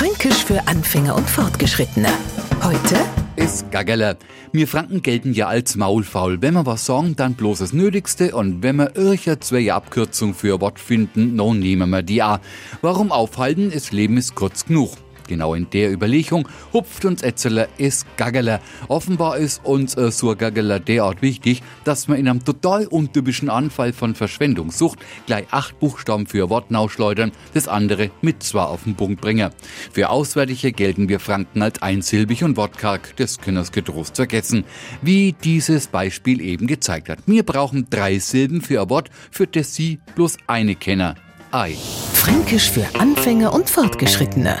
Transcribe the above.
Fränkisch für Anfänger und Fortgeschrittene. Heute ist Gaggele. Wir Franken gelten ja als maulfaul. Wenn wir was sagen, dann bloß das Nötigste und wenn wir irgendeine zwei Abkürzung für Wort finden, dann nehmen wir die auch. Warum aufhalten? Das Leben ist kurz genug. Genau in der Überlegung hupft uns Etzeler es Gaggeler. Offenbar ist uns äh, so Gaggeler derart wichtig, dass wir in einem total untypischen Anfall von Verschwendungssucht gleich acht Buchstaben für Wortnau schleudern, das andere mit zwar auf den Punkt bringen. Für Auswärtige gelten wir Franken als einsilbig und wortkarg, das können wir getrost vergessen. Wie dieses Beispiel eben gezeigt hat. Wir brauchen drei Silben für ein Wort, für das Sie bloß eine kennen. Ei. Fränkisch für Anfänger und Fortgeschrittene.